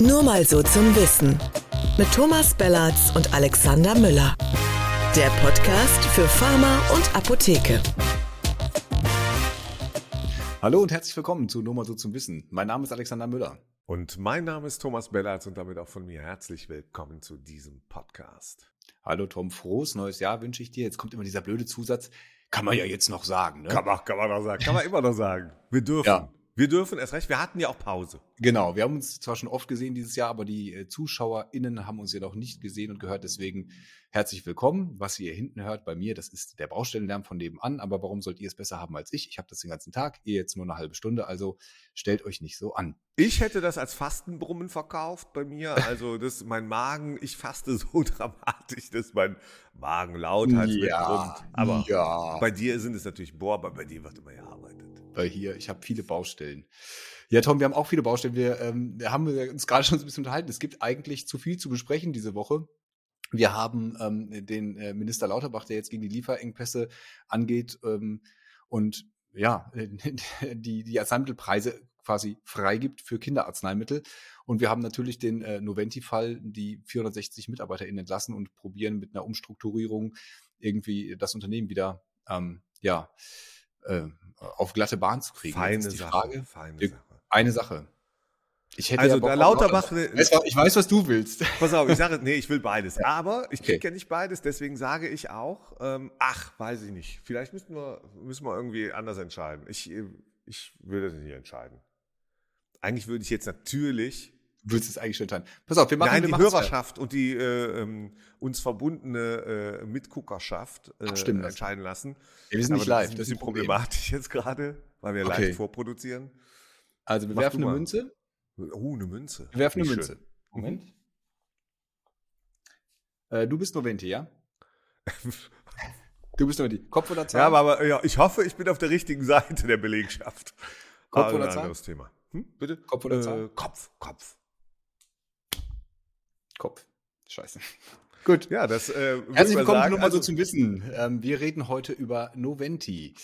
Nur mal so zum Wissen. Mit Thomas Bellatz und Alexander Müller. Der Podcast für Pharma und Apotheke. Hallo und herzlich willkommen zu Nur mal so zum Wissen. Mein Name ist Alexander Müller. Und mein Name ist Thomas Bellatz und damit auch von mir herzlich willkommen zu diesem Podcast. Hallo Tom, frohes neues Jahr wünsche ich dir. Jetzt kommt immer dieser blöde Zusatz. Kann man ja jetzt noch sagen, ne? Kann man, kann man noch sagen. Kann man immer noch sagen. Wir dürfen. Ja. Wir dürfen erst recht. Wir hatten ja auch Pause. Genau. Wir haben uns zwar schon oft gesehen dieses Jahr, aber die äh, ZuschauerInnen haben uns jedoch nicht gesehen und gehört. Deswegen herzlich willkommen. Was ihr hier hinten hört bei mir, das ist der Baustellenlärm von nebenan. Aber warum sollt ihr es besser haben als ich? Ich habe das den ganzen Tag, ihr jetzt nur eine halbe Stunde. Also stellt euch nicht so an. Ich hätte das als Fastenbrummen verkauft bei mir. Also das, mein Magen, ich faste so dramatisch, dass mein Magen lauthals ja, mitbrummt. Aber ja. bei dir sind es natürlich, boah, aber bei dir wird immer gearbeitet weil hier, ich habe viele Baustellen. Ja, Tom, wir haben auch viele Baustellen. Wir, ähm, haben uns gerade schon so ein bisschen unterhalten. Es gibt eigentlich zu viel zu besprechen diese Woche. Wir haben ähm, den äh, Minister Lauterbach, der jetzt gegen die Lieferengpässe angeht ähm, und ja, die, die Arzneimittelpreise quasi freigibt für Kinderarzneimittel. Und wir haben natürlich den äh, Noventi-Fall, die 460 MitarbeiterInnen entlassen und probieren mit einer Umstrukturierung irgendwie das Unternehmen wieder, ähm, ja, äh, auf glatte Bahn zu kriegen. Feine Sache, Frage. Feine Sache. Eine Sache. Ich hätte also ja der Lauterbach. Lauterbach. Ich weiß, was du willst. Pass auf, ich sage, nee, ich will beides. Aber ich kriege okay. ja nicht beides, deswegen sage ich auch, ähm, ach, weiß ich nicht. Vielleicht müssen wir, müssen wir irgendwie anders entscheiden. Ich, ich würde das nicht entscheiden. Eigentlich würde ich jetzt natürlich willst es eigentlich schon entscheiden. Pass auf, wir machen Nein, die Hörerschaft und die äh, ähm, uns verbundene äh, Mitguckerschaft äh, Abstimmen entscheiden lassen. Ja, wir sind nicht live. Das ist ein bisschen problematisch jetzt gerade, weil wir okay. live vorproduzieren. Also wir Mach werfen eine Münze. Oh, eine Münze. Wir werfen eine Münze. Schön. Moment. Mhm. Äh, du bist Noventi, ja? du bist Noventi. Kopf oder Zahl? Ja, aber ja, ich hoffe, ich bin auf der richtigen Seite der Belegschaft. Kopf ah, oder Zahl? anderes Thema. Hm? Bitte? Kopf oder Zahl? Äh, Kopf, Kopf. Kopf. Scheiße. Gut. Ja, das. Äh, Herzlich willkommen nochmal also, so zum Wissen. Ähm, wir reden heute über Noventi.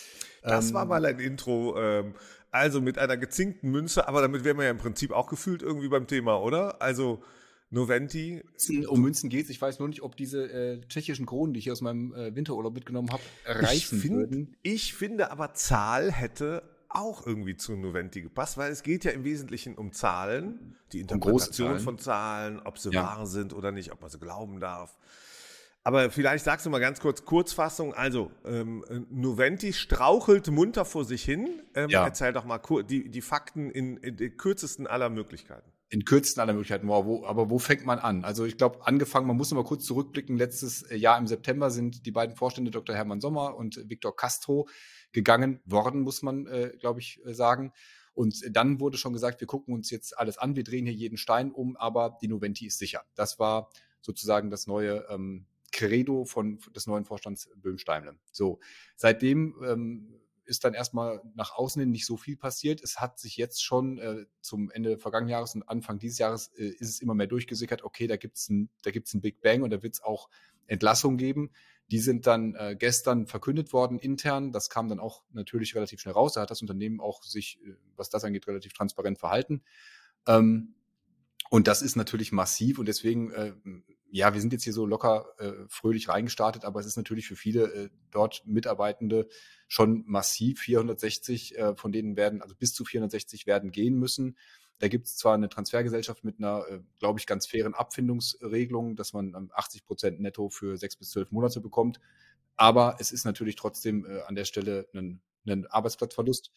Das ähm, war mal ein Intro. Ähm, also mit einer gezinkten Münze, aber damit wären wir ja im Prinzip auch gefühlt irgendwie beim Thema, oder? Also Noventi. Um Münzen geht es. Ich weiß nur nicht, ob diese äh, tschechischen Kronen, die ich aus meinem äh, Winterurlaub mitgenommen habe, reichen ich find, würden. Ich finde aber, Zahl hätte auch irgendwie zu Noventi gepasst, weil es geht ja im Wesentlichen um Zahlen, die Interpretation um von Zahlen, ob sie ja. wahr sind oder nicht, ob man sie glauben darf. Aber vielleicht sagst du mal ganz kurz Kurzfassung. Also, ähm, Noventi strauchelt munter vor sich hin. Ähm, ja. Erzähl doch mal die, die Fakten in, in den kürzesten aller Möglichkeiten. In kürzesten aller Möglichkeiten. Wow, wo, aber wo fängt man an? Also ich glaube, angefangen, man muss noch kurz zurückblicken. Letztes Jahr im September sind die beiden Vorstände Dr. Hermann Sommer und Viktor Castro gegangen worden, muss man, äh, glaube ich, äh, sagen. Und dann wurde schon gesagt, wir gucken uns jetzt alles an, wir drehen hier jeden Stein um, aber die Noventi ist sicher. Das war sozusagen das neue ähm, Credo von des neuen Vorstands Böhm-Steimle. So, seitdem ähm, ist dann erstmal nach außen hin nicht so viel passiert. Es hat sich jetzt schon äh, zum Ende vergangenen Jahres und Anfang dieses Jahres äh, ist es immer mehr durchgesickert, okay, da gibt's ein, da ein Big Bang und da wird es auch Entlassungen geben. Die sind dann äh, gestern verkündet worden intern. Das kam dann auch natürlich relativ schnell raus. Da hat das Unternehmen auch sich, äh, was das angeht, relativ transparent verhalten. Ähm, und das ist natürlich massiv und deswegen, äh, ja, wir sind jetzt hier so locker äh, fröhlich reingestartet, aber es ist natürlich für viele äh, dort Mitarbeitende schon massiv. 460 äh, von denen werden, also bis zu 460 werden gehen müssen. Da gibt es zwar eine Transfergesellschaft mit einer, äh, glaube ich, ganz fairen Abfindungsregelung, dass man 80 ähm, Prozent netto für sechs bis zwölf Monate bekommt. Aber es ist natürlich trotzdem äh, an der Stelle ein, ein Arbeitsplatzverlust.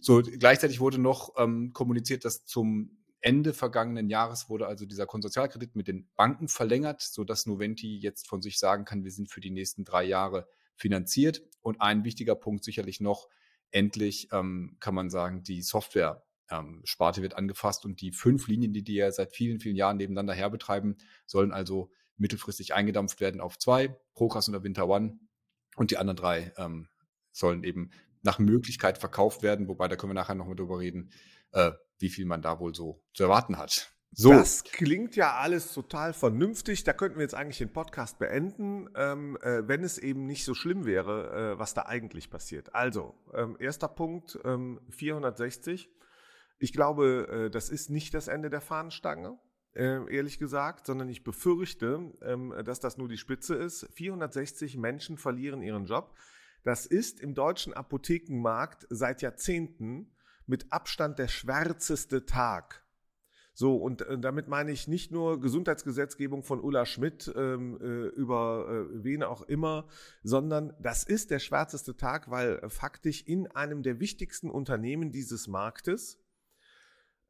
So, gleichzeitig wurde noch ähm, kommuniziert, dass zum Ende vergangenen Jahres wurde also dieser Konsortialkredit mit den Banken verlängert, sodass Noventi jetzt von sich sagen kann, wir sind für die nächsten drei Jahre finanziert. Und ein wichtiger Punkt sicherlich noch, endlich ähm, kann man sagen, die Software ähm, Sparte wird angefasst und die fünf Linien, die die ja seit vielen, vielen Jahren nebeneinander herbetreiben, sollen also mittelfristig eingedampft werden auf zwei, Procast oder Winter One und die anderen drei ähm, sollen eben nach Möglichkeit verkauft werden, wobei da können wir nachher noch mal drüber reden, äh, wie viel man da wohl so zu erwarten hat. So. Das klingt ja alles total vernünftig. Da könnten wir jetzt eigentlich den Podcast beenden, ähm, äh, wenn es eben nicht so schlimm wäre, äh, was da eigentlich passiert. Also, ähm, erster Punkt, ähm, 460 ich glaube, äh, das ist nicht das Ende der Fahnenstange. äh, ehrlich gesagt, sondern ich befürchte, ähm, dass das nur die Spitze ist. 460 Menschen verlieren ihren Job. Das ist im deutschen Apothekenmarkt seit Jahrzehnten mit Abstand der schwärzeste Tag. So, und äh, damit meine ich nicht nur Gesundheitsgesetzgebung von Ulla Schmidt ähm, äh, über äh, wen auch immer, sondern das ist der schwärzeste Tag, weil äh, faktisch in einem der wichtigsten Unternehmen dieses Marktes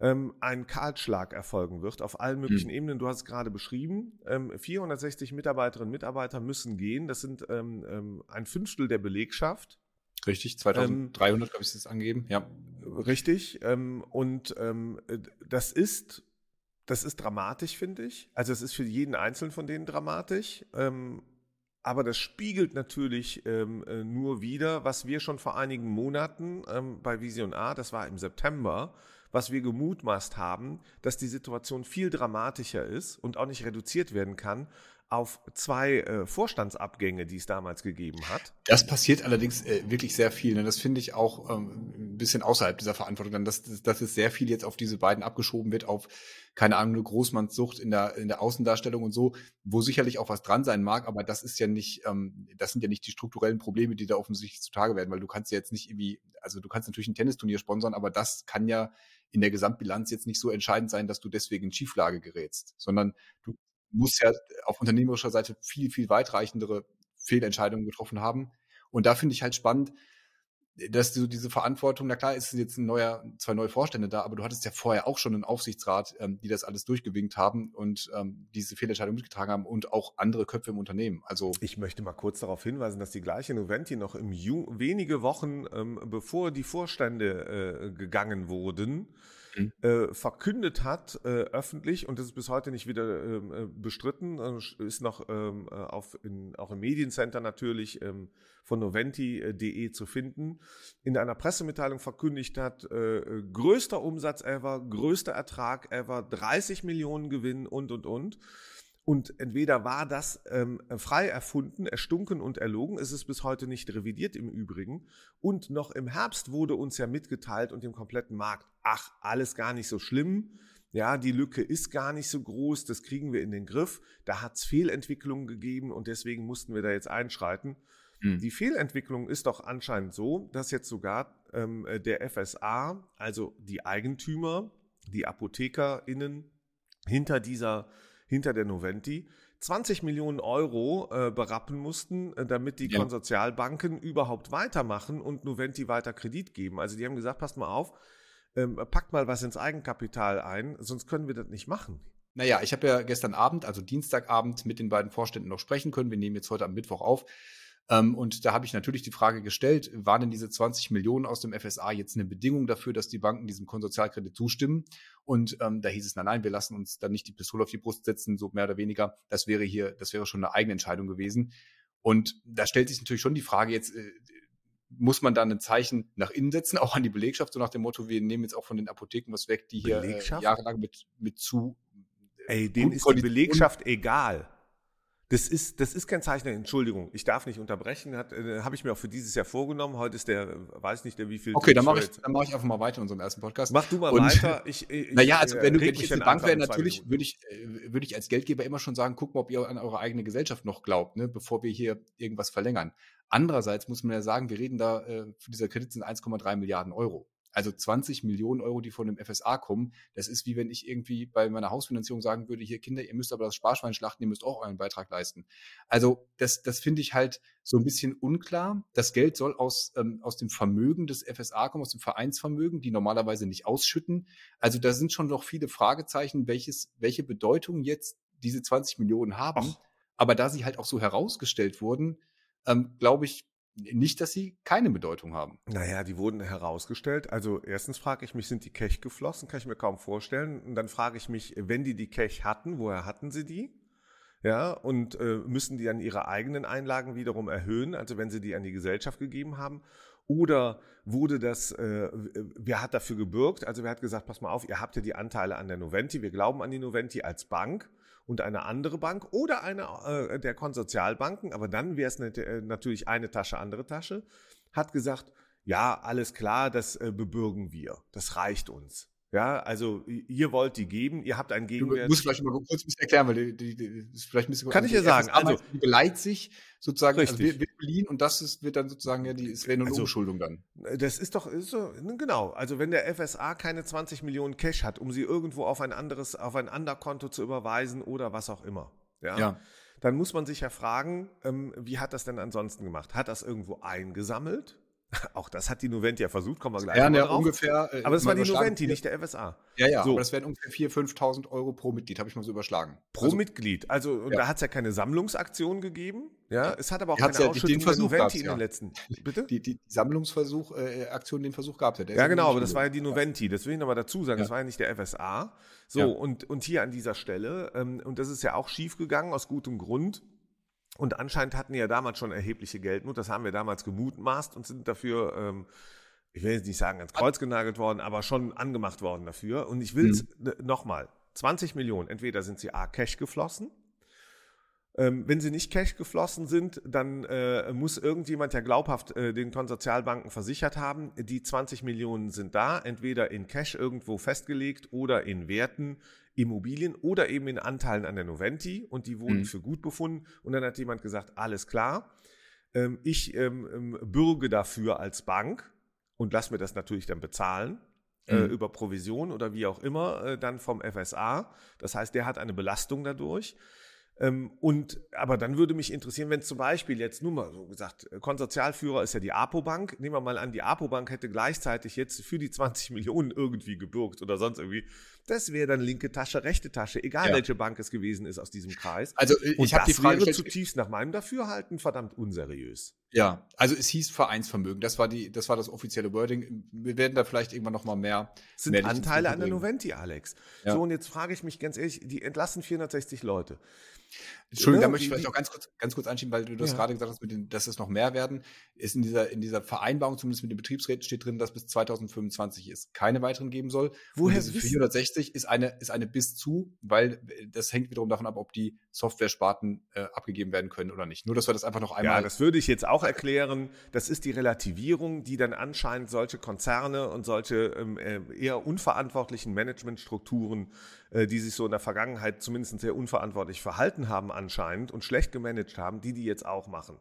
ähm, ein Kahlschlag erfolgen wird auf allen möglichen mhm. Ebenen. Du hast es gerade beschrieben. Ähm, 460 Mitarbeiterinnen und Mitarbeiter müssen gehen. Das sind ähm, ähm ein Fünftel der Belegschaft. Richtig, 2300 habe ich es angegeben, ja. Richtig. Ähm, und ähm, das ist, das ist dramatisch, finde ich. Also es ist für jeden Einzelnen von denen dramatisch. Ähm, aber das spiegelt natürlich ähm, äh, nur wieder, was wir schon vor einigen Monaten ähm, bei Vision A, das war im September, was wir gemutmaßt haben, dass die Situation viel dramatischer ist und auch nicht reduziert werden kann auf zwei äh, Vorstandsabgänge, die es damals gegeben hat. Das passiert allerdings äh, wirklich sehr viel. Ne? Das finde ich auch ähm, ein bisschen außerhalb dieser Verantwortung, dann, dass, dass es sehr viel jetzt auf diese beiden abgeschoben wird, auf, keine Ahnung, eine Großmannssucht in der, in der Außendarstellung und so, wo sicherlich auch was dran sein mag, aber das ist ja nicht, ähm, das sind ja nicht die strukturellen Probleme, die da offensichtlich zutage werden, weil du kannst ja jetzt nicht irgendwie, also du kannst natürlich ein Tennisturnier sponsern, aber das kann ja in der Gesamtbilanz jetzt nicht so entscheidend sein, dass du deswegen in Schieflage gerätst, sondern du muss ja auf unternehmerischer Seite viel, viel weitreichendere Fehlentscheidungen getroffen haben. Und da finde ich halt spannend, dass du diese Verantwortung, na klar, ist jetzt ein neuer, zwei neue Vorstände da, aber du hattest ja vorher auch schon einen Aufsichtsrat, ähm, die das alles durchgewinkt haben und ähm, diese Fehlentscheidung mitgetragen haben und auch andere Köpfe im Unternehmen. Also ich möchte mal kurz darauf hinweisen, dass die gleiche Noventi noch im Ju wenige Wochen ähm, bevor die Vorstände äh, gegangen wurden, mhm. äh, verkündet hat, äh, öffentlich, und das ist bis heute nicht wieder ähm, äh, bestritten, äh, ist noch ähm, äh, auf in, auch im Mediencenter natürlich ähm, von noventi.de zu finden, in einer Pressemitteilung verkündigt hat, äh, größter Umsatz ever, größter Ertrag ever, 30 Millionen Gewinn und, und, und. Und entweder war das ähm, frei erfunden, erstunken und erlogen, ist es bis heute nicht revidiert im Übrigen. Und noch im Herbst wurde uns ja mitgeteilt und im kompletten Markt, ach, alles gar nicht so schlimm. Ja, die Lücke ist gar nicht so groß, das kriegen wir in den Griff. Da hat es Fehlentwicklungen gegeben und deswegen mussten wir da jetzt einschreiten. Mhm. Die Fehlentwicklung ist doch anscheinend so, dass jetzt sogar ähm, der FSA, also die Eigentümer, die ApothekerInnen hinter dieser hinter der Noventi 20 Millionen Euro äh, berappen mussten, äh, damit die ja. Konsortialbanken überhaupt weitermachen und Noventi weiter Kredit geben. Also die haben gesagt, passt mal auf, ähm, packt mal was ins Eigenkapital ein, sonst können wir das nicht machen. Naja, ich habe ja gestern Abend, also Dienstagabend, mit den beiden Vorständen noch sprechen können. Wir nehmen jetzt heute am Mittwoch auf. Ähm, und da habe ich natürlich die Frage gestellt, waren denn diese 20 Millionen aus dem FSA jetzt eine Bedingung dafür, dass die Banken diesem Konsortialkredit zustimmen? Und ähm, da hieß es, nein, nein, wir lassen uns dann nicht die Pistole auf die Brust setzen, so mehr oder weniger. Das wäre hier, das wäre schon eine eigene Entscheidung gewesen. Und da stellt sich natürlich schon die Frage jetzt, äh, muss man da ein Zeichen nach innen setzen, auch an die Belegschaft, so nach dem Motto, wir nehmen jetzt auch von den Apotheken was weg, die hier äh, jahrelang mit, mit zu. Ey, denen ist die Belegschaft egal. Das ist, das ist kein Zeichen Entschuldigung. Ich darf nicht unterbrechen. Hat, äh, Habe ich mir auch für dieses Jahr vorgenommen. Heute ist der, weiß nicht, der wie viel. Okay, dann mache ich, dann mach ich einfach mal weiter in unserem ersten Podcast. Mach du mal Und, weiter. Ich, ich, naja, also wenn, du, wenn ich jetzt eine Bank wäre, natürlich würde ich, äh, würde ich als Geldgeber immer schon sagen, guck mal, ob ihr an eure eigene Gesellschaft noch glaubt, ne, bevor wir hier irgendwas verlängern. Andererseits muss man ja sagen, wir reden da, äh, für dieser Kredit sind 1,3 Milliarden Euro. Also 20 Millionen Euro, die von dem FSA kommen, das ist wie wenn ich irgendwie bei meiner Hausfinanzierung sagen würde, hier Kinder, ihr müsst aber das Sparschwein schlachten, ihr müsst auch euren Beitrag leisten. Also das, das finde ich halt so ein bisschen unklar. Das Geld soll aus, ähm, aus dem Vermögen des FSA kommen, aus dem Vereinsvermögen, die normalerweise nicht ausschütten. Also da sind schon noch viele Fragezeichen, welches, welche Bedeutung jetzt diese 20 Millionen haben. Ach. Aber da sie halt auch so herausgestellt wurden, ähm, glaube ich, nicht, dass sie keine Bedeutung haben. Naja, die wurden herausgestellt. Also erstens frage ich mich, sind die Kech geflossen? Kann ich mir kaum vorstellen. Und dann frage ich mich, wenn die die Kech hatten, woher hatten sie die? Ja, und äh, müssen die dann ihre eigenen Einlagen wiederum erhöhen, also wenn sie die an die Gesellschaft gegeben haben? Oder wurde das, äh, wer hat dafür gebürgt? Also wer hat gesagt, pass mal auf, ihr habt ja die Anteile an der Noventi, wir glauben an die Noventi als Bank und eine andere Bank oder eine äh, der Konsortialbanken, aber dann wäre es äh, natürlich eine Tasche, andere Tasche, hat gesagt, ja, alles klar, das äh, bebürgen wir, das reicht uns. Ja, also ihr wollt die geben, ihr habt einen Gegenwert. Du musst vielleicht mal kurz ein bisschen erklären, weil die, die, die ist vielleicht ein bisschen Kann ich ja sagen. Also die sich sozusagen, also richtig. also wird, beliehen und das ist, wird dann sozusagen ja die, es wäre eine also, Umschuldung dann. Das ist doch ist so, genau. Also wenn der FSA keine 20 Millionen Cash hat, um sie irgendwo auf ein anderes, auf ein Underkonto zu überweisen oder was auch immer, ja, ja. dann muss man sich ja fragen, ähm, wie hat das denn ansonsten gemacht? Hat das irgendwo eingesammelt? Auch das hat die Noventi ja versucht, kommen wir gleich ja, drauf. ungefähr. Äh, aber es war die Noventi, nicht der FSA. Ja, ja, so. aber das wären ungefähr 4.000, 5.000 Euro pro Mitglied, habe ich mal so überschlagen. Pro also, Mitglied. Also ja. da hat es ja keine Sammlungsaktion gegeben. Ja, es hat aber auch keine ja, Ausschüttung der Noventi in den letzten. Bitte? Die, die Sammlungsversuch, äh, Aktion, den Versuch gab es ja. Ja, genau, aber das war ja die Noventi. Das will ich nochmal dazu sagen. Das war ja nicht der FSA. So, und, und hier an dieser Stelle, ähm, und das ist ja auch schief gegangen, aus gutem Grund und anscheinend hatten die ja damals schon erhebliche Geldnot. Das haben wir damals gemutmaßt und sind dafür, ähm, ich will jetzt nicht sagen ans Kreuz genagelt worden, aber schon angemacht worden dafür. Und ich will es mhm. nochmal. 20 Millionen, entweder sind sie A, Cash geflossen. Ähm, wenn sie nicht Cash geflossen sind, dann äh, muss irgendjemand ja glaubhaft äh, den Konsortialbanken versichert haben, die 20 Millionen sind da, entweder in Cash irgendwo festgelegt oder in Werten, Immobilien oder eben in Anteilen an der Noventi und die wurden mhm. für gut befunden. Und dann hat jemand gesagt, alles klar, ähm, ich ähm, ähm, bürge dafür als Bank und lass mir das natürlich dann bezahlen. Äh, mhm. Äh, über Provision oder wie auch immer, äh, dann vom FSA. Das heißt, der hat eine Belastung dadurch. Ähm, und, aber dann würde mich interessieren, wenn zum Beispiel jetzt nur mal so gesagt, äh, Konsortialführer ist ja die APO-Bank. Nehmen wir mal an, die APO-Bank hätte gleichzeitig jetzt für die 20 Millionen irgendwie gebürgt oder sonst irgendwie. Das wäre dann linke Tasche, rechte Tasche, egal ja. welche Bank es gewesen ist aus diesem Kreis. Also ich habe die Frage wäre zutiefst nach meinem Dafürhalten verdammt unseriös. Ja, also es hieß Vereinsvermögen. Das war die, das war das offizielle Wording. Wir werden da vielleicht irgendwann noch mal mehr. Sind mehr Anteile an der Noventi, Alex. Ja. So und jetzt frage ich mich ganz ehrlich: Die entlassen 460 Leute. Entschuldigung, da möchte ich vielleicht noch ganz kurz, ganz kurz einschieben, weil du das ja. gerade gesagt hast, den, dass es noch mehr werden. Ist in dieser, in dieser Vereinbarung, zumindest mit den Betriebsräten, steht drin, dass bis 2025 es keine weiteren geben soll. Woher Und diese 460 ist eine, ist eine bis zu, weil das hängt wiederum davon ab, ob die Software-Sparten äh, abgegeben werden können oder nicht. Nur, dass wir das einfach noch einmal. Ja, das würde ich jetzt auch erklären. Das ist die Relativierung, die dann anscheinend solche Konzerne und solche ähm, äh, eher unverantwortlichen Managementstrukturen, äh, die sich so in der Vergangenheit zumindest sehr unverantwortlich verhalten haben, anscheinend und schlecht gemanagt haben, die die jetzt auch machen.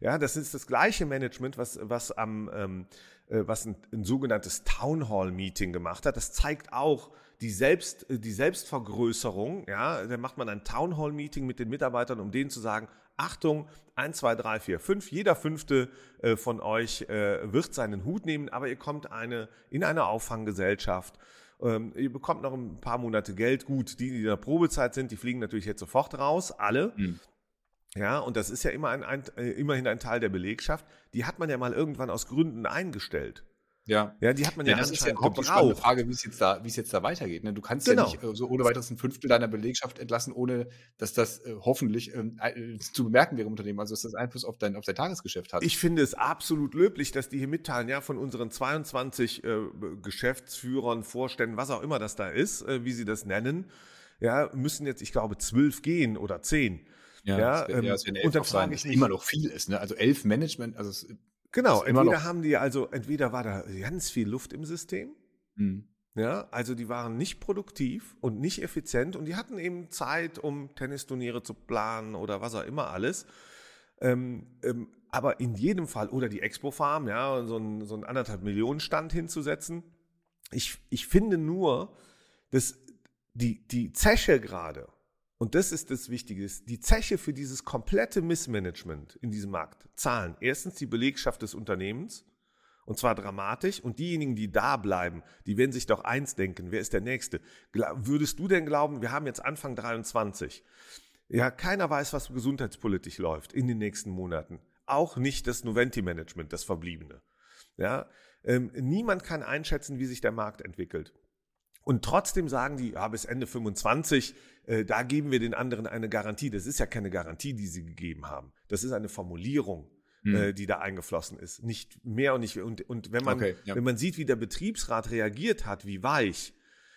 Ja, das ist das gleiche Management, was, was am, ähm, äh, was ein, ein sogenanntes Town Hall Meeting gemacht hat. Das zeigt auch die Selbst, die Selbstvergrößerung. Ja, da macht man ein Town Hall Meeting mit den Mitarbeitern, um denen zu sagen, Achtung, 1, 2, 3, 4, 5, jeder fünfte äh, von euch äh, wird seinen Hut nehmen, aber ihr kommt eine, in eine Auffanggesellschaft. Ähm, ihr bekommt noch ein paar Monate Geld. Gut, die, die in der Probezeit sind, die fliegen natürlich jetzt sofort raus, alle. Mhm. Ja, und das ist ja immer ein, ein, äh, immerhin ein Teil der Belegschaft. Die hat man ja mal irgendwann aus Gründen eingestellt. Ja. Ja, die hat man ja, ja das ist ja überhaupt die spannende Frage, wie es jetzt da, wie es jetzt da weitergeht. Ne? Du kannst genau. ja nicht äh, so ohne weiteres ein Fünftel deiner Belegschaft entlassen, ohne dass das äh, hoffentlich ähm, äh, zu bemerken wäre im Unternehmen, also dass das Einfluss auf dein, auf dein Tagesgeschäft hat. Ich finde es absolut löblich, dass die hier mitteilen, ja, von unseren 22 äh, Geschäftsführern, Vorständen, was auch immer das da ist, äh, wie sie das nennen, ja, müssen jetzt, ich glaube, zwölf gehen oder zehn. Ja, ja, das wär, ähm, ja, das und dann frage ich mich, immer noch viel ist, ne? Also elf Management, also es, genau, entweder haben die also, entweder war da ganz viel Luft im System, mhm. ja, also die waren nicht produktiv und nicht effizient und die hatten eben Zeit, um Tennisturniere zu planen oder was auch immer alles. Ähm, ähm, aber in jedem Fall, oder die Expo Farm, ja, so ein, so anderthalb Millionen Stand hinzusetzen. Ich, ich finde nur, dass die, die Zeche gerade, und das ist das Wichtige, die Zeche für dieses komplette Missmanagement in diesem Markt zahlen erstens die Belegschaft des Unternehmens, und zwar dramatisch. Und diejenigen, die da bleiben, die werden sich doch eins denken, wer ist der Nächste? Würdest du denn glauben, wir haben jetzt Anfang 23, ja, keiner weiß, was gesundheitspolitisch läuft in den nächsten Monaten. Auch nicht das Noventi-Management, das Verbliebene. Ja, ähm, niemand kann einschätzen, wie sich der Markt entwickelt. Und trotzdem sagen die, ja, bis Ende 25, äh, da geben wir den anderen eine Garantie. Das ist ja keine Garantie, die sie gegeben haben. Das ist eine Formulierung, hm. äh, die da eingeflossen ist. Nicht mehr und nicht. Und, und wenn man, okay, ja. wenn man sieht, wie der Betriebsrat reagiert hat, wie weich,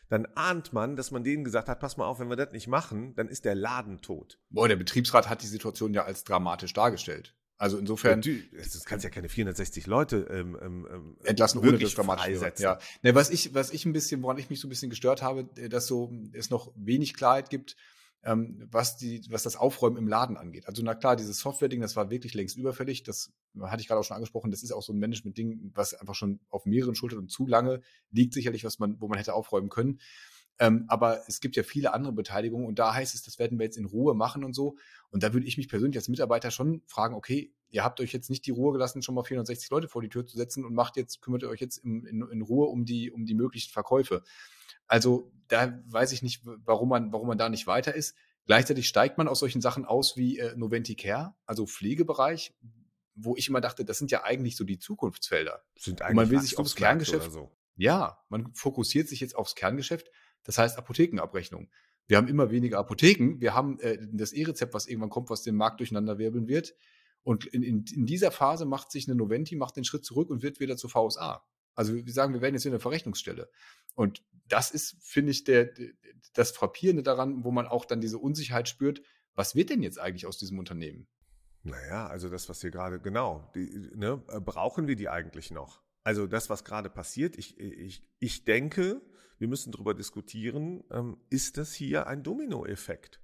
dann ahnt man, dass man denen gesagt hat, pass mal auf, wenn wir das nicht machen, dann ist der Laden tot. Boah, der Betriebsrat hat die Situation ja als dramatisch dargestellt. Also insofern. Ja, das kannst ja keine 460 Leute ähm, ähm, ähm, entlassen, ohne das dramatisch Ja. Ne, was ich, was ich ein bisschen, woran ich mich so ein bisschen gestört habe, äh, dass so es noch wenig Klarheit gibt, ähm, was die, was das Aufräumen im Laden angeht. Also na klar, dieses Software-Ding, das war wirklich längst überfällig. Das hatte ich gerade auch schon angesprochen. Das ist auch so ein Management-Ding, was einfach schon auf mehreren Schultern und zu lange liegt, sicherlich, was man, wo man hätte aufräumen können. Ähm, aber es gibt ja viele andere Beteiligungen und da heißt es, das werden wir jetzt in Ruhe machen und so. Und da würde ich mich persönlich als Mitarbeiter schon fragen, okay, ihr habt euch jetzt nicht die Ruhe gelassen, schon mal 460 Leute vor die Tür zu setzen und macht jetzt, kümmert ihr euch jetzt in, in, in Ruhe um die, um die möglichen Verkäufe. Also da weiß ich nicht, warum man, warum man da nicht weiter ist. Gleichzeitig steigt man aus solchen Sachen aus wie äh, Noventi Care, also Pflegebereich, wo ich immer dachte, das sind ja eigentlich so die Zukunftsfelder. Sind eigentlich und man will sich aufs Kerngeschäft. So. Ja, man fokussiert sich jetzt aufs Kerngeschäft das heißt Apothekenabrechnung. Wir haben immer weniger Apotheken. Wir haben äh, das E-Rezept, was irgendwann kommt, was den Markt durcheinander wirbeln wird. Und in, in, in, dieser Phase macht sich eine Noventi, macht den Schritt zurück und wird wieder zur VSA. Also wir sagen, wir werden jetzt wieder eine Verrechnungsstelle. Und das ist, finde ich, der, das Frappierende daran, wo man auch dann diese Unsicherheit spürt, was wird denn jetzt eigentlich aus diesem Unternehmen? Naja, also das, was hier gerade, genau, die, ne, brauchen wir die eigentlich noch? Also das, was gerade passiert, ich, ich, ich denke, wir müssen darüber diskutieren, ähm, ist das hier ein Dominoeffekt?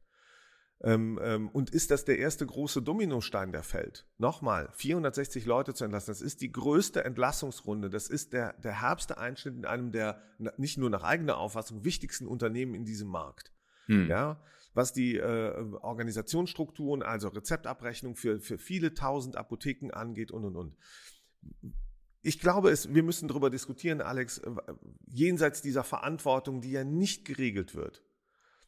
Ähm, ähm, und ist das der erste große Dominostein, der fällt? Nochmal, 460 Leute zu entlassen, das ist die größte Entlassungsrunde, das ist der, der herbste Einschnitt in einem der, nicht nur nach eigener Auffassung, wichtigsten Unternehmen in diesem Markt. Hm. Ja, was die äh, Organisationsstrukturen, also Rezeptabrechnung für, für viele tausend Apotheken angeht und, und, und ich glaube, es, wir müssen darüber diskutieren, Alex, äh, jenseits dieser Verantwortung, die ja nicht geregelt wird.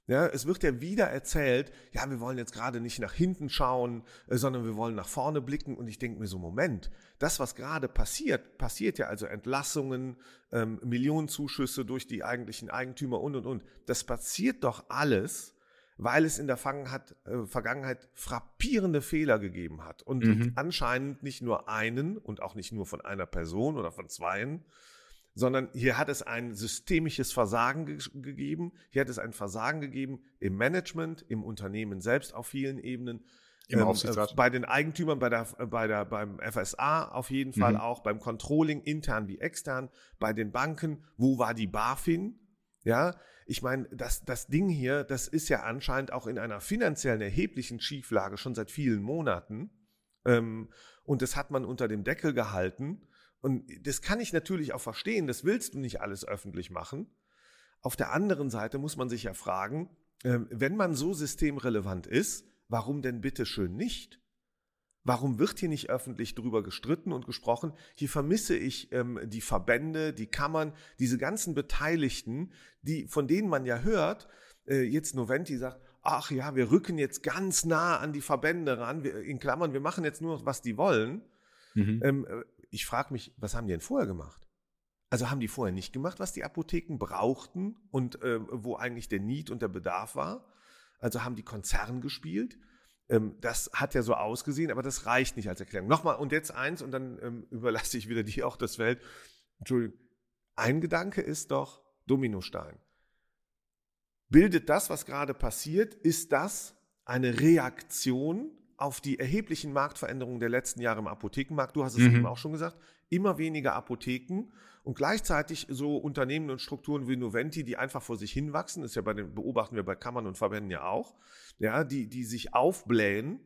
Ja, es wird ja wieder erzählt, ja, wir wollen jetzt gerade nicht nach hinten schauen, äh, sondern wir wollen nach vorne blicken. Und ich denke mir so, Moment, das, was gerade passiert, passiert ja also Entlassungen, ähm, Millionenzuschüsse durch die eigentlichen Eigentümer und, und, und. Das passiert doch alles, weil es in der Vergangenheit, äh, Vergangenheit frappierende Fehler gegeben hat und mhm. anscheinend nicht nur einen und auch nicht nur von einer Person oder von zweien, sondern hier hat es ein systemisches Versagen ge gegeben, hier hat es ein Versagen gegeben im Management, im Unternehmen selbst auf vielen Ebenen, im ähm, Aufsichtsrat. Äh, bei den Eigentümern, bei der, bei der, beim FSA auf jeden Fall mhm. auch, beim Controlling, intern wie extern, bei den Banken, wo war die BaFin? Ja, ich meine, das, das Ding hier, das ist ja anscheinend auch in einer finanziellen erheblichen Schieflage schon seit vielen Monaten. Ähm, und das hat man unter dem Deckel gehalten. Und das kann ich natürlich auch verstehen, das willst du nicht alles öffentlich machen. Auf der anderen Seite muss man sich ja fragen, äh, wenn man so systemrelevant ist, warum denn bitte schön nicht? Warum wird hier nicht öffentlich drüber gestritten und gesprochen? Hier vermisse ich ähm, die Verbände, die Kammern, diese ganzen Beteiligten, die, von denen man ja hört, äh, jetzt Noventi sagt, ach ja, wir rücken jetzt ganz nah an die Verbände ran, wir, in Klammern, wir machen jetzt nur, was die wollen. Mhm. Ähm, äh, ich frage mich, was haben die denn vorher gemacht? Also haben die vorher nicht gemacht, was die Apotheken brauchten und äh, wo eigentlich der Need und der Bedarf war? Also haben die Konzern gespielt? Ähm, das hat ja so ausgesehen, aber das reicht nicht als Erklärung. Nochmal, und jetzt eins, und dann ähm, überlasse ich wieder dir auch das Feld. Entschuldigung. Ein Gedanke ist doch Dominostein. Bildet das, was gerade passiert, ist das eine Reaktion auf die erheblichen Marktveränderungen der letzten Jahre im Apothekenmarkt? Du hast es mhm. eben auch schon gesagt. Immer weniger Apotheken und gleichzeitig so Unternehmen und Strukturen wie Noventi, die einfach vor sich hinwachsen, ist ja bei den, beobachten wir bei Kammern und Verbänden ja auch, ja, die, die sich aufblähen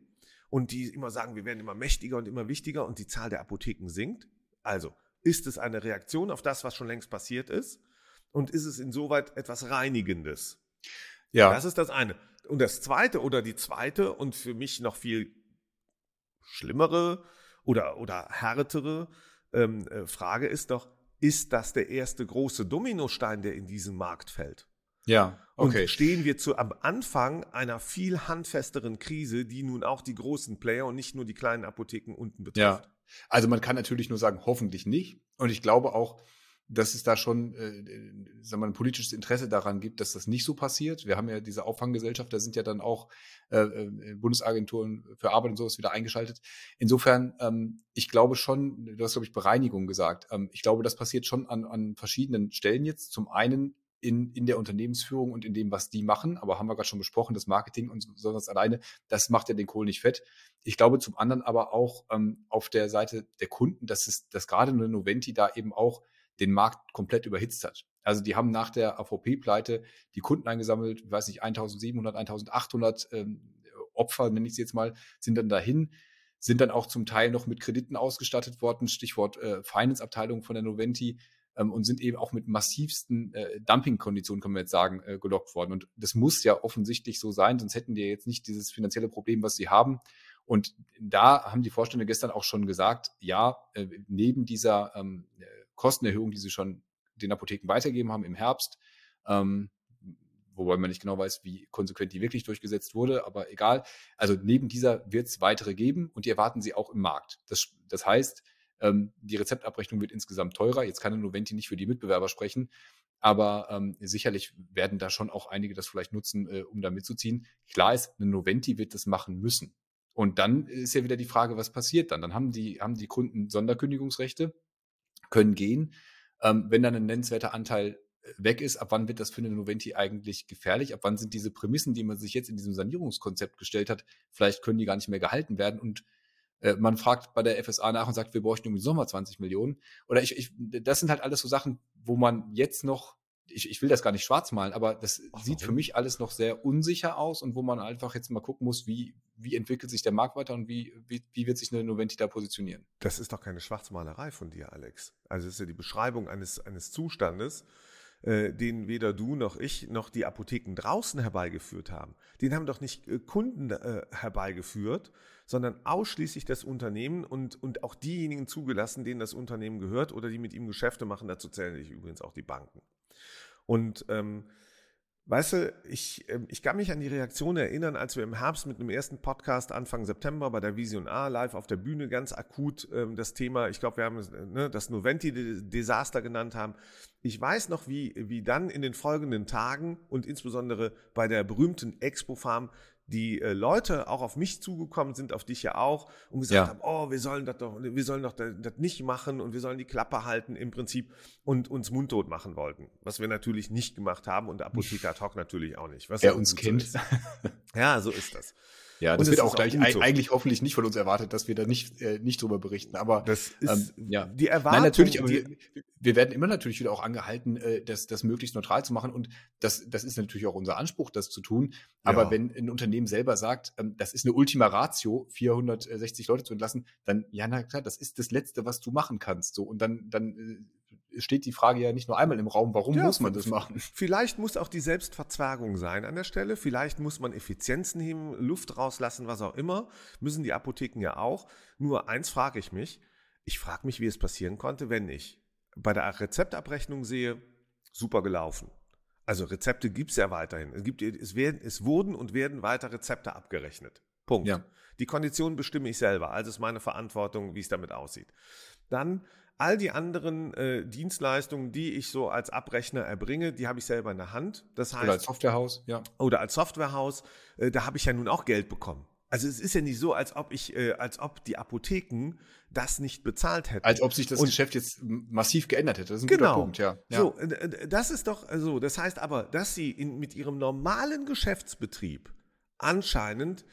und die immer sagen, wir werden immer mächtiger und immer wichtiger und die Zahl der Apotheken sinkt. Also, ist es eine Reaktion auf das, was schon längst passiert ist? Und ist es insoweit etwas Reinigendes? Ja. Das ist das eine. Und das zweite oder die zweite und für mich noch viel schlimmere oder, oder härtere ähm, äh, Frage ist doch, ist das der erste große Dominostein, der in diesen Markt fällt? Ja, okay. Und stehen wir zu am Anfang einer viel handfesteren Krise, die nun auch die großen Player und nicht nur die kleinen Apotheken unten betrifft? Ja. Also man kann natürlich nur sagen, hoffentlich nicht. Und ich glaube auch, dass es da schon äh, sagen wir, ein politisches Interesse daran gibt, dass das nicht so passiert. Wir haben ja diese Auffanggesellschaft, da sind ja dann auch äh, äh, Bundesagenturen für Arbeit und sowas wieder eingeschaltet. Insofern, ähm, ich glaube schon, du hast, glaube ich, Bereinigung gesagt. Ähm, ich glaube, das passiert schon an, an verschiedenen Stellen jetzt. Zum einen in, in der Unternehmensführung und in dem, was die machen. Aber haben wir gerade schon besprochen, das Marketing und sonst alleine, das macht ja den Kohl nicht fett. Ich glaube zum anderen aber auch ähm, auf der Seite der Kunden, dass es, dass gerade eine Noventi da eben auch den Markt komplett überhitzt hat. Also die haben nach der AVP-Pleite die Kunden eingesammelt, weiß nicht, 1700, 1800 ähm, Opfer, nenne ich sie jetzt mal, sind dann dahin, sind dann auch zum Teil noch mit Krediten ausgestattet worden, Stichwort äh, Finance-Abteilung von der Noventi, ähm, und sind eben auch mit massivsten äh, Dumping-Konditionen, können wir jetzt sagen, äh, gelockt worden. Und das muss ja offensichtlich so sein, sonst hätten die jetzt nicht dieses finanzielle Problem, was sie haben. Und da haben die Vorstände gestern auch schon gesagt, ja, äh, neben dieser ähm, Kostenerhöhung, die sie schon den Apotheken weitergeben haben im Herbst, ähm, wobei man nicht genau weiß, wie konsequent die wirklich durchgesetzt wurde, aber egal. Also neben dieser wird es weitere geben und die erwarten sie auch im Markt. Das, das heißt, ähm, die Rezeptabrechnung wird insgesamt teurer. Jetzt kann Noventi nicht für die Mitbewerber sprechen, aber ähm, sicherlich werden da schon auch einige das vielleicht nutzen, äh, um da mitzuziehen. Klar ist, eine Noventi wird das machen müssen. Und dann ist ja wieder die Frage, was passiert dann? Dann haben die, haben die Kunden Sonderkündigungsrechte, können gehen. Ähm, wenn dann ein nennenswerter Anteil äh, weg ist, ab wann wird das für eine Noventi eigentlich gefährlich? Ab wann sind diese Prämissen, die man sich jetzt in diesem Sanierungskonzept gestellt hat, vielleicht können die gar nicht mehr gehalten werden und äh, man fragt bei der FSA nach und sagt, wir bräuchten im Sommer 20 Millionen. Oder ich, ich, das sind halt alles so Sachen, wo man jetzt noch, ich, ich will das gar nicht schwarz malen, aber das Ach, sieht für mich alles noch sehr unsicher aus und wo man einfach jetzt mal gucken muss, wie, wie entwickelt sich der Markt weiter und wie, wie, wie wird sich eine Noventi da positionieren. Das ist doch keine Schwarzmalerei von dir, Alex. Also es ist ja die Beschreibung eines, eines Zustandes, äh, den weder du noch ich noch die Apotheken draußen herbeigeführt haben. Den haben doch nicht äh, Kunden äh, herbeigeführt, sondern ausschließlich das Unternehmen und, und auch diejenigen zugelassen, denen das Unternehmen gehört oder die mit ihm Geschäfte machen. Dazu zählen sich übrigens auch die Banken. Und ähm, Weißt du, ich, ähm, ich kann mich an die Reaktion erinnern, als wir im Herbst mit einem ersten Podcast Anfang September bei der Vision A live auf der Bühne ganz akut ähm, das Thema, ich glaube, wir haben ne, das Noventi-Desaster genannt haben. Ich weiß noch, wie, wie dann in den folgenden Tagen und insbesondere bei der berühmten Expo Farm die äh, Leute auch auf mich zugekommen sind, auf dich ja auch, und gesagt ja. haben, oh, wir sollen das doch, wir sollen doch das, nicht machen und wir sollen die Klappe halten im Prinzip und uns mundtot machen wollten. Was wir natürlich nicht gemacht haben und Apotheker Talk natürlich auch nicht. Was er uns kennt. So ja, so ist das. Ja, das wird auch gleich auch so. eigentlich hoffentlich nicht von uns erwartet, dass wir da nicht, äh, nicht drüber berichten. Aber das ist ähm, ja. die Erwartung. Nein, natürlich, aber wir, wir, werden immer natürlich wieder auch angehalten, äh, das, das möglichst neutral zu machen. Und das, das ist natürlich auch unser Anspruch, das zu tun. Aber ja. wenn ein Unternehmen selber sagt, ähm, das ist eine Ultima Ratio, 460 Leute zu entlassen, dann, ja, na klar, das ist das Letzte, was du machen kannst. So, und dann, dann äh, steht die Frage ja nicht nur einmal im Raum, warum ja, muss man das machen? Vielleicht muss auch die Selbstverzwergung sein an der Stelle. Vielleicht muss man Effizienzen heben, Luft rauslassen, was auch immer. Müssen die Apotheken ja auch. Nur eins frage ich mich. Ich frage mich, wie es passieren konnte, wenn ich bei der Rezeptabrechnung sehe, super gelaufen. Also Rezepte gibt es ja weiterhin. Es, gibt, es, werden, es wurden und werden weiter Rezepte abgerechnet. Punkt. Ja. Die Konditionen bestimme ich selber. Also ist meine Verantwortung, wie es damit aussieht. Dann All die anderen äh, Dienstleistungen, die ich so als Abrechner erbringe, die habe ich selber in der Hand. Das heißt, oder als Softwarehaus, ja. Oder als Softwarehaus, äh, da habe ich ja nun auch Geld bekommen. Also es ist ja nicht so, als ob ich, äh, als ob die Apotheken das nicht bezahlt hätten. Als ob sich das Und, Geschäft jetzt massiv geändert hätte. Das ist ein genau. guter Punkt, ja. ja. So, äh, äh, das ist doch so. Also, das heißt aber, dass sie in, mit ihrem normalen Geschäftsbetrieb anscheinend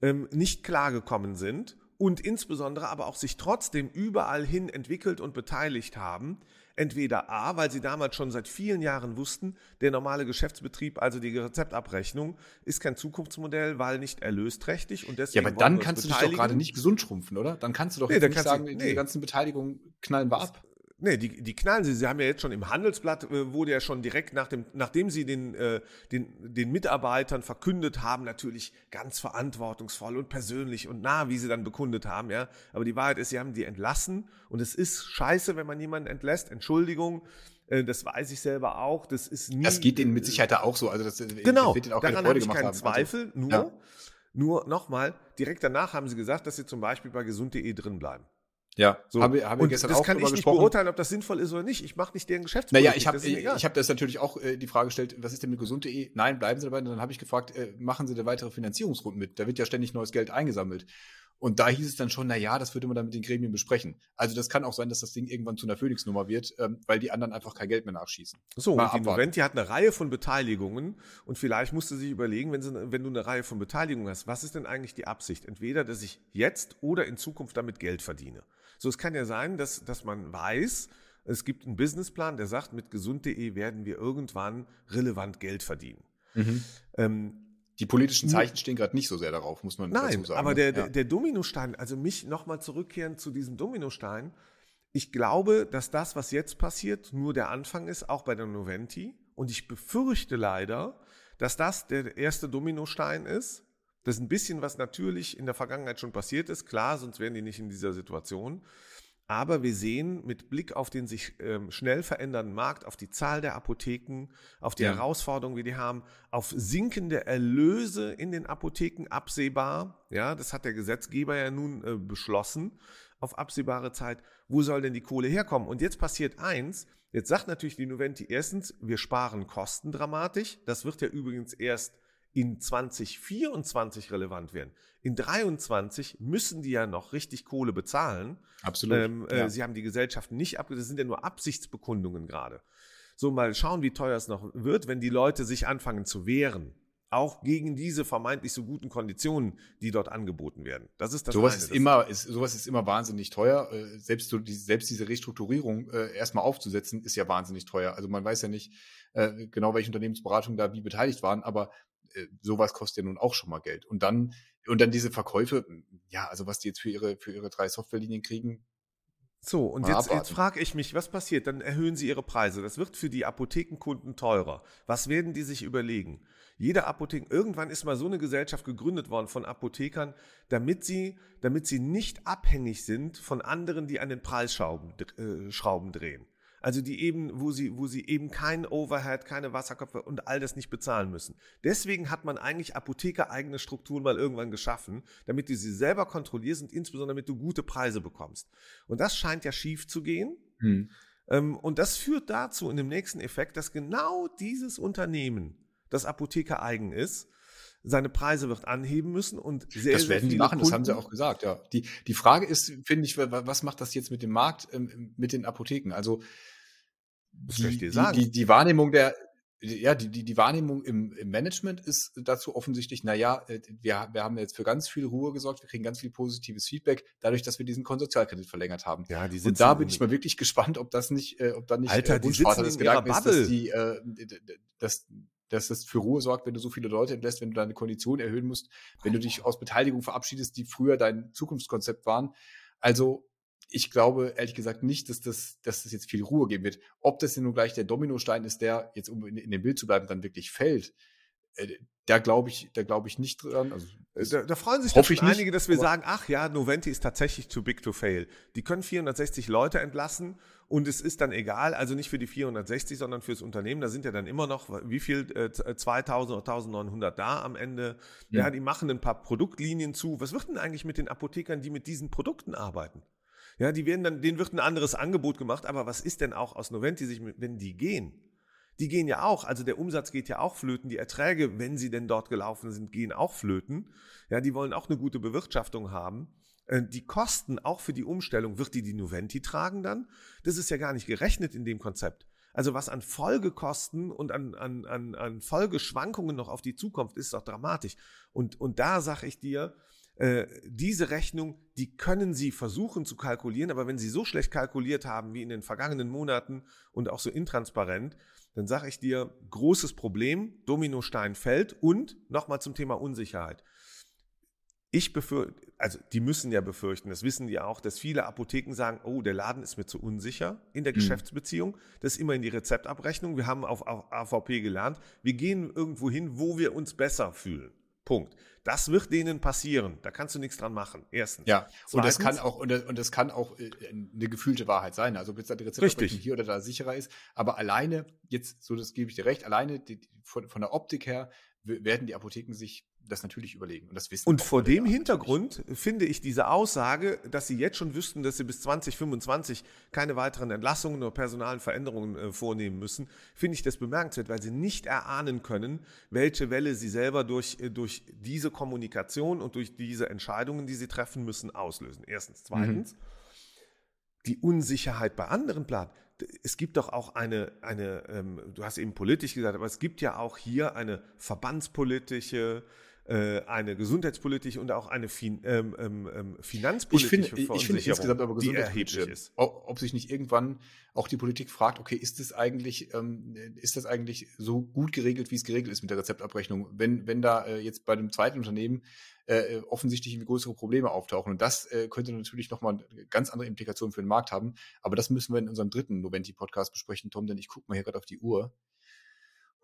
ähm, nicht klargekommen sind und insbesondere aber auch sich trotzdem überall hin entwickelt und beteiligt haben. Entweder A, weil sie damals schon seit vielen Jahren wussten, der normale Geschäftsbetrieb, also die Rezeptabrechnung, ist kein Zukunftsmodell, weil nicht erlösträchtig und deswegen. Ja, aber dann kannst du dich doch gerade nicht gesund schrumpfen, oder? Dann kannst du doch nee, nicht sagen, nee. die ganzen Beteiligungen knallen wir ab. Nee, die, die knallen sie. Sie haben ja jetzt schon im Handelsblatt, äh, wurde ja schon direkt nach dem, nachdem sie den, äh, den, den Mitarbeitern verkündet haben, natürlich ganz verantwortungsvoll und persönlich und nah, wie sie dann bekundet haben, ja. Aber die Wahrheit ist, sie haben die entlassen und es ist scheiße, wenn man jemanden entlässt. Entschuldigung. Äh, das weiß ich selber auch. Das ist nie. Das geht denen mit Sicherheit auch so. Also das, genau. Das wird auch daran habe ich keinen haben. Zweifel. Also, nur, ja. nur nochmal, direkt danach haben sie gesagt, dass sie zum Beispiel bei gesund.de drin bleiben. Ja, so. haben wir, haben wir gestern das auch kann ich nicht beurteilen, ob das sinnvoll ist oder nicht. Ich mache nicht deren Geschäftspolitik. Naja, ich habe ich hab das natürlich auch äh, die Frage gestellt, was ist denn mit gesund.de? Nein, bleiben Sie dabei. Und dann habe ich gefragt, äh, machen Sie da weitere Finanzierungsrunden mit? Da wird ja ständig neues Geld eingesammelt. Und da hieß es dann schon, na ja, das würde man dann mit den Gremien besprechen. Also das kann auch sein, dass das Ding irgendwann zu einer Phoenix-Nummer wird, ähm, weil die anderen einfach kein Geld mehr nachschießen. So, Mal und die Noventi hat eine Reihe von Beteiligungen und vielleicht musst du sich überlegen, wenn, sie, wenn du eine Reihe von Beteiligungen hast, was ist denn eigentlich die Absicht? Entweder, dass ich jetzt oder in Zukunft damit Geld verdiene. So, es kann ja sein, dass, dass man weiß, es gibt einen Businessplan, der sagt, mit gesund.de werden wir irgendwann relevant Geld verdienen. Mhm. Ähm, die politischen Zeichen stehen gerade nicht so sehr darauf, muss man Nein, dazu sagen. aber der, ja. der Dominostein, also mich nochmal zurückkehren zu diesem Dominostein. Ich glaube, dass das, was jetzt passiert, nur der Anfang ist, auch bei der Noventi. Und ich befürchte leider, dass das der erste Dominostein ist. Das ist ein bisschen, was natürlich in der Vergangenheit schon passiert ist. Klar, sonst wären die nicht in dieser Situation. Aber wir sehen mit Blick auf den sich ähm, schnell verändernden Markt, auf die Zahl der Apotheken, auf die ja. Herausforderungen, die die haben, auf sinkende Erlöse in den Apotheken absehbar. Ja, das hat der Gesetzgeber ja nun äh, beschlossen auf absehbare Zeit. Wo soll denn die Kohle herkommen? Und jetzt passiert eins. Jetzt sagt natürlich die Noventi erstens, wir sparen Kosten dramatisch. Das wird ja übrigens erst in 2024 relevant werden. In 23 müssen die ja noch richtig Kohle bezahlen. Absolut. Ähm, äh, ja. Sie haben die Gesellschaften nicht ab, das sind ja nur Absichtsbekundungen gerade. So mal schauen, wie teuer es noch wird, wenn die Leute sich anfangen zu wehren. Auch gegen diese vermeintlich so guten Konditionen, die dort angeboten werden. Das ist das sowas eine. Ist immer, ist, sowas ist immer wahnsinnig teuer. Äh, selbst, so die, selbst diese Restrukturierung äh, erstmal aufzusetzen, ist ja wahnsinnig teuer. Also man weiß ja nicht äh, genau, welche Unternehmensberatungen da wie beteiligt waren, aber sowas kostet ja nun auch schon mal Geld. Und dann, und dann diese Verkäufe, ja, also was die jetzt für ihre, für ihre drei Softwarelinien kriegen. So, und jetzt, jetzt frage ich mich, was passiert? Dann erhöhen sie ihre Preise. Das wird für die Apothekenkunden teurer. Was werden die sich überlegen? Jede Apotheke, irgendwann ist mal so eine Gesellschaft gegründet worden von Apothekern, damit sie, damit sie nicht abhängig sind von anderen, die an den Preisschrauben äh, Schrauben drehen. Also die eben, wo sie, wo sie eben kein Overhead, keine Wasserköpfe und all das nicht bezahlen müssen. Deswegen hat man eigentlich Apotheker eigene Strukturen mal irgendwann geschaffen, damit du sie selber kontrollierst und insbesondere damit du gute Preise bekommst. Und das scheint ja schief zu gehen. Hm. Ähm, und das führt dazu in dem nächsten Effekt, dass genau dieses Unternehmen, das Apotheker eigen ist, seine Preise wird anheben müssen und sehr, das werden die machen, Kunden, das haben sie auch gesagt, ja. Die, die Frage ist, finde ich, was macht das jetzt mit dem Markt, ähm, mit den Apotheken? Also das die, die. Die, die Wahrnehmung der, ja, die, die, die Wahrnehmung im, im Management ist dazu offensichtlich, naja, äh, wir, wir haben jetzt für ganz viel Ruhe gesorgt, wir kriegen ganz viel positives Feedback, dadurch, dass wir diesen Konsortialkredit verlängert haben. Ja, die Und da bin ich mal wirklich gespannt, ob das nicht, äh, ob da nicht Alter, äh, die sitzen des Gedankens ist, dass die, äh, dass, dass das für Ruhe sorgt, wenn du so viele Leute entlässt, wenn du deine Kondition erhöhen musst, wenn du dich aus Beteiligung verabschiedest, die früher dein Zukunftskonzept waren. Also ich glaube ehrlich gesagt nicht, dass das, dass das jetzt viel Ruhe geben wird. Ob das denn nun gleich der Dominostein ist, der jetzt, um in, in dem Bild zu bleiben, dann wirklich fällt, äh, da glaube ich, da glaube ich nicht dran. Also, äh, da, da, freuen sich doch schon einige, dass wir sagen, ach ja, Noventi ist tatsächlich too big to fail. Die können 460 Leute entlassen und es ist dann egal, also nicht für die 460, sondern fürs Unternehmen. Da sind ja dann immer noch, wie viel, äh, 2000 oder 1900 da am Ende. Ja. ja, die machen ein paar Produktlinien zu. Was wird denn eigentlich mit den Apothekern, die mit diesen Produkten arbeiten? Ja, die werden dann, denen wird ein anderes Angebot gemacht, aber was ist denn auch aus Noventi, sich, wenn die gehen? Die gehen ja auch, also der Umsatz geht ja auch flöten, die Erträge, wenn sie denn dort gelaufen sind, gehen auch flöten. Ja, die wollen auch eine gute Bewirtschaftung haben. Äh, die Kosten auch für die Umstellung, wird die die Noventi tragen dann? Das ist ja gar nicht gerechnet in dem Konzept. Also was an Folgekosten und an, an, an, an Folgeschwankungen noch auf die Zukunft ist, doch dramatisch. Und, und da sage ich dir, äh, diese Rechnung, die können Sie versuchen zu kalkulieren, aber wenn Sie so schlecht kalkuliert haben wie in den vergangenen Monaten und auch so intransparent, dann sage ich dir, großes Problem, Dominostein fällt und nochmal zum Thema Unsicherheit. Ich befürchte, also die müssen ja befürchten, das wissen die auch, dass viele Apotheken sagen, oh, der Laden ist mir zu unsicher in der mhm. Geschäftsbeziehung. Das ist immer in die Rezeptabrechnung. Wir haben auf AVP gelernt, wir gehen irgendwo hin, wo wir uns besser fühlen. Punkt. Das wird denen passieren. Da kannst du nichts dran machen. Erstens. Ja. Zweitens, und das kann auch, und das, und das kann auch äh, eine gefühlte Wahrheit sein. Also, bis da die Rezeptabrechnung hier oder da sicherer ist. Aber alleine, jetzt, so das gebe ich dir recht, alleine die, von, von der Optik her werden die Apotheken sich das natürlich überlegen. Und das wissen Und vor dem Hintergrund natürlich. finde ich diese Aussage, dass sie jetzt schon wüssten, dass sie bis 2025 keine weiteren Entlassungen oder personalen Veränderungen äh, vornehmen müssen, finde ich das bemerkenswert, weil sie nicht erahnen können, welche Welle sie selber durch, äh, durch diese Kommunikation und durch diese Entscheidungen, die sie treffen müssen, auslösen. Erstens. Zweitens. Mhm die Unsicherheit bei anderen Planen. Es gibt doch auch eine, eine ähm, du hast eben politisch gesagt, aber es gibt ja auch hier eine verbandspolitische, äh, eine gesundheitspolitische und auch eine fin ähm, ähm, ähm finanzpolitische ich finde, ich finde insgesamt aber gesundheitspolitisch ist. Ob sich nicht irgendwann auch die Politik fragt, okay, ist das eigentlich, ähm, ist das eigentlich so gut geregelt, wie es geregelt ist mit der Rezeptabrechnung? Wenn, wenn da äh, jetzt bei dem zweiten Unternehmen äh, offensichtlich größere Probleme auftauchen. Und das äh, könnte natürlich nochmal ganz andere Implikationen für den Markt haben. Aber das müssen wir in unserem dritten Noventi-Podcast besprechen, Tom, denn ich gucke mal hier gerade auf die Uhr.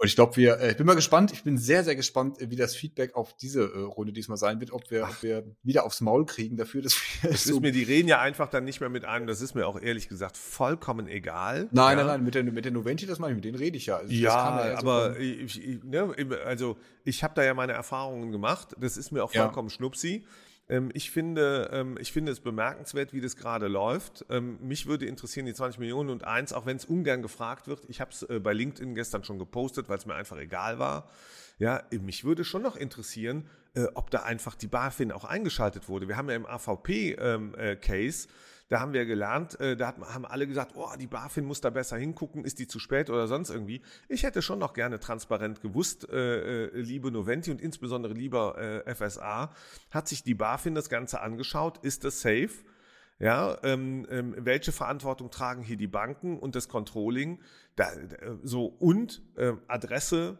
Und ich glaube, wir, äh, ich bin mal gespannt, ich bin sehr, sehr gespannt, äh, wie das Feedback auf diese äh, Runde diesmal sein wird, ob wir, ob wir wieder aufs Maul kriegen dafür, dass wir. Das so ist mir, die reden ja einfach dann nicht mehr mit einem, das ist mir auch ehrlich gesagt vollkommen egal. Nein, ja. nein, nein, mit der, mit der Noventi, das meine ich, mit denen rede ich ja. Also, ja, aber so ich, ich, ne, also ich habe da ja meine Erfahrungen gemacht, das ist mir auch vollkommen ja. schnupsi. Ähm, ich, finde, ähm, ich finde es bemerkenswert, wie das gerade läuft. Ähm, mich würde interessieren, die 20 Millionen und eins, auch wenn es ungern gefragt wird. Ich habe es äh, bei LinkedIn gestern schon gepostet, weil es mir einfach egal war. Ja, mich würde schon noch interessieren, äh, ob da einfach die BaFin auch eingeschaltet wurde. Wir haben ja im AVP-Case da haben wir gelernt, äh, da haben alle gesagt, oh, die BaFin muss da besser hingucken, ist die zu spät oder sonst irgendwie. Ich hätte schon noch gerne transparent gewusst, äh, äh liebe Noventi und insbesondere lieber FSA, hat sich die BaFin das Ganze angeschaut, ist das safe? Ja, ähm, ähm, welche Verantwortung tragen hier die Banken und das Controlling? Da, so und äh, Adresse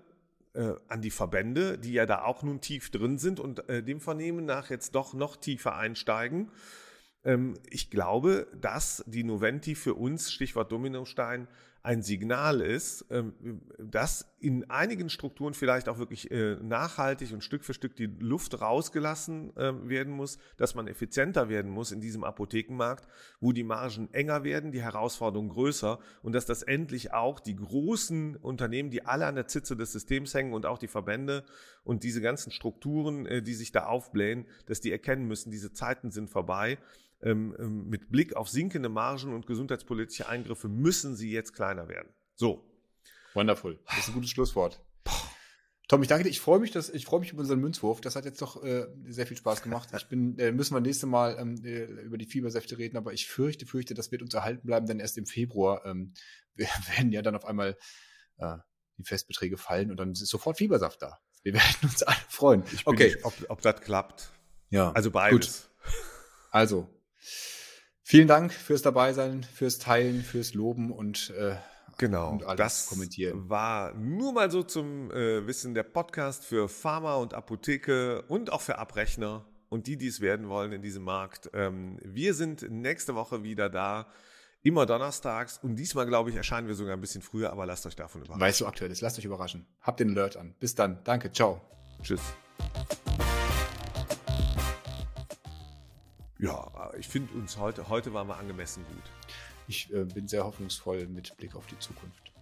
äh, an die Verbände, die ja da auch nun tief drin sind und äh, dem Vernehmen nach jetzt doch noch tiefer einsteigen. Ähm, ich glaube, dass die Noventi für uns, Stichwort Dominostein, ein Signal ist, ähm, dass in einigen Strukturen vielleicht auch wirklich äh, nachhaltig und Stück für Stück die Luft rausgelassen ähm, werden muss, dass man effizienter werden muss in diesem Apothekenmarkt, wo die Margen enger werden, die Herausforderungen größer und dass das endlich auch die großen Unternehmen, die alle an der Zitze des Systems hängen und auch die Verbände und diese ganzen Strukturen, äh, die sich da aufblähen, dass die erkennen müssen, diese Zeiten sind vorbei ähm, ähm, mit Blick auf sinkende Margen und gesundheitspolitische Eingriffe müssen sie jetzt kleiner werden. So. Wonderful. Das ist ein gutes Schlusswort. Tom, ich danke dir. Ich freue mich, dass, ich freue mich über unseren Münzwurf. Das hat jetzt doch äh, sehr viel Spaß gemacht. Ich bin, äh, müssen wir nächste Mal ähm, äh, über die Fiebersäfte reden, aber ich fürchte, fürchte, das wird uns erhalten bleiben, denn erst im Februar ähm, werden ja dann auf einmal äh, die Festbeträge fallen und dann ist sofort Fiebersaft da. Wir werden uns alle freuen. okay. Nicht, ob, ob das klappt. Ja. Also beides. Gut. Also, Vielen Dank fürs Dabeisein, fürs Teilen, fürs Loben und äh, Genau, und das kommentieren. war nur mal so zum äh, Wissen der Podcast für Pharma und Apotheke und auch für Abrechner und die, die es werden wollen in diesem Markt. Ähm, wir sind nächste Woche wieder da, immer donnerstags und diesmal, glaube ich, erscheinen wir sogar ein bisschen früher, aber lasst euch davon überraschen. Weißt du aktuell ist, lasst euch überraschen. Habt den Alert an. Bis dann. Danke, ciao. Tschüss. Ja, ich finde uns heute, heute waren wir angemessen gut. Ich äh, bin sehr hoffnungsvoll mit Blick auf die Zukunft.